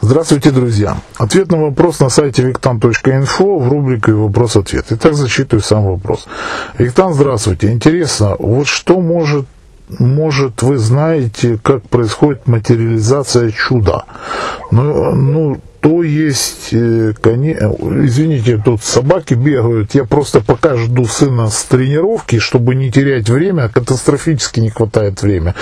Здравствуйте, друзья. Ответ на вопрос на сайте виктан.инфо в рубрике «Вопрос-ответ». Итак, зачитываю сам вопрос. Виктан, здравствуйте. Интересно, вот что может может, вы знаете, как происходит материализация чуда. Ну, ну то есть, э, коне... извините, тут собаки бегают, я просто пока жду сына с тренировки, чтобы не терять время, катастрофически не хватает времени.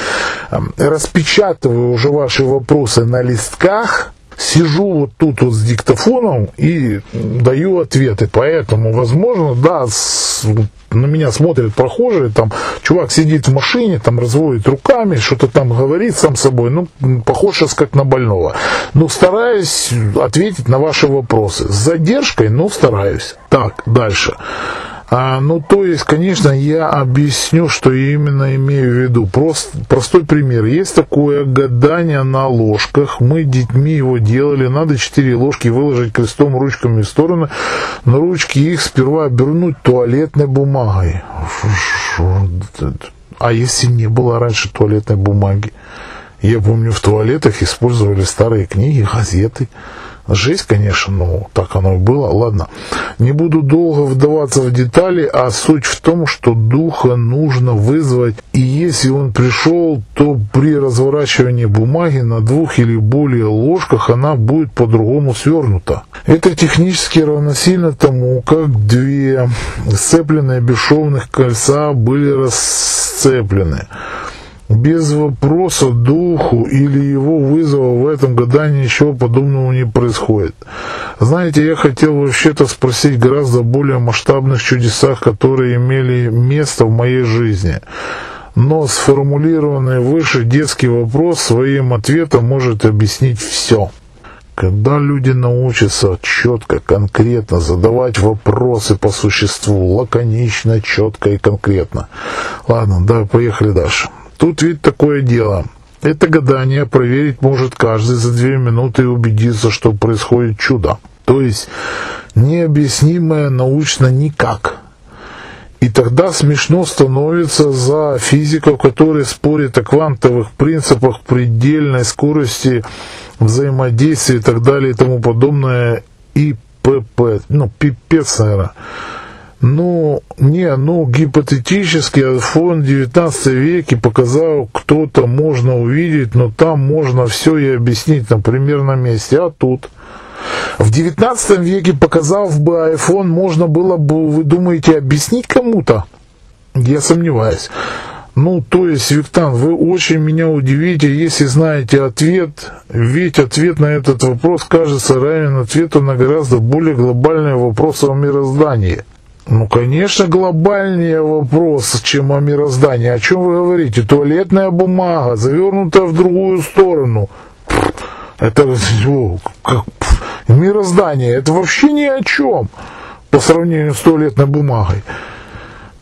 Распечатываю уже ваши вопросы на листках, сижу вот тут вот с диктофоном и даю ответы. Поэтому, возможно, да, с, на меня смотрят прохожие, там чувак сидит в машине, там разводит руками, что-то там говорит сам собой, ну, похож сейчас как на больного. Ну, стараюсь ответить на ваши вопросы. С задержкой, но стараюсь. Так, дальше. А, ну, то есть, конечно, я объясню, что я именно имею в виду. Прост, простой пример. Есть такое гадание на ложках. Мы детьми его делали. Надо 4 ложки выложить крестом ручками в стороны. На ручки их сперва обернуть туалетной бумагой. А если не было раньше туалетной бумаги? Я помню, в туалетах использовали старые книги, газеты. Жесть, конечно, но так оно и было. Ладно, не буду долго вдаваться в детали, а суть в том, что духа нужно вызвать, и если он пришел, то при разворачивании бумаги на двух или более ложках она будет по-другому свернута. Это технически равносильно тому, как две сцепленные бесшовных кольца были расцеплены без вопроса духу или его вызова в этом гадании ничего подобного не происходит. Знаете, я хотел вообще-то спросить гораздо более масштабных чудесах, которые имели место в моей жизни. Но сформулированный выше детский вопрос своим ответом может объяснить все. Когда люди научатся четко, конкретно задавать вопросы по существу, лаконично, четко и конкретно. Ладно, давай поехали дальше. Тут ведь такое дело. Это гадание проверить может каждый за две минуты и убедиться, что происходит чудо. То есть необъяснимое научно никак. И тогда смешно становится за физиков, которые спорят о квантовых принципах предельной скорости взаимодействия и так далее и тому подобное. И ПП, ну, пипец, наверное. Ну, не, ну, гипотетически фонд 19 веке показал, кто-то можно увидеть, но там можно все и объяснить, например, на месте. А тут? В 19 веке, показав бы iPhone, можно было бы, вы думаете, объяснить кому-то? Я сомневаюсь. Ну, то есть, Виктан, вы очень меня удивите, если знаете ответ, ведь ответ на этот вопрос кажется равен ответу на гораздо более глобальные вопросы о мироздании. Ну, конечно, глобальнее вопрос, чем о мироздании. О чем вы говорите? Туалетная бумага, завернутая в другую сторону. Это о, как, мироздание. Это вообще ни о чем по сравнению с туалетной бумагой.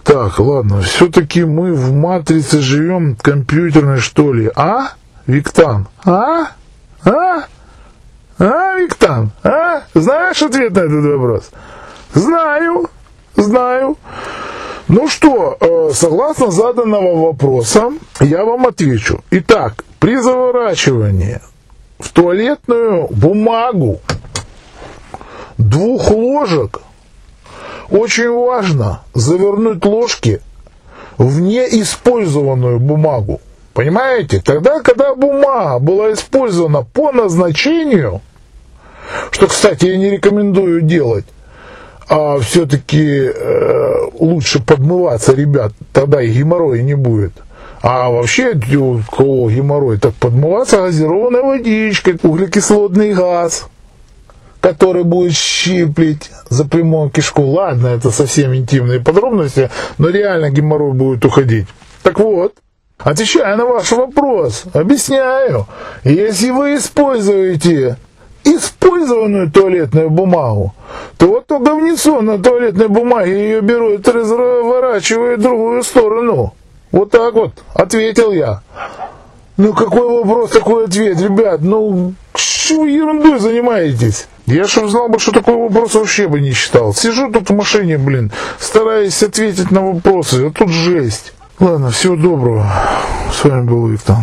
Так, ладно, все-таки мы в матрице живем компьютерной, что ли? А, Виктан? А? А? А, Виктан? А? Знаешь ответ на этот вопрос? Знаю. Знаю. Ну что, э, согласно заданного вопроса, я вам отвечу. Итак, при заворачивании в туалетную бумагу двух ложек очень важно завернуть ложки в неиспользованную бумагу. Понимаете? Тогда, когда бумага была использована по назначению, что, кстати, я не рекомендую делать, а все-таки э, лучше подмываться, ребят, тогда и геморроя не будет. А вообще, у кого геморрой, так подмываться газированной водичкой, углекислотный газ, который будет щиплить за прямую кишку. Ладно, это совсем интимные подробности, но реально геморрой будет уходить. Так вот, отвечая на ваш вопрос, объясняю, если вы используете использованную туалетную бумагу, вот то говнецо на туалетной бумаге ее берут разворачивают в другую сторону. Вот так вот, ответил я. Ну какой вопрос, такой ответ, ребят, ну вы ерундой занимаетесь? Я что знал бы, что такой вопрос вообще бы не считал. Сижу тут в машине, блин, стараюсь ответить на вопросы, а тут жесть. Ладно, всего доброго. С вами был Виктор.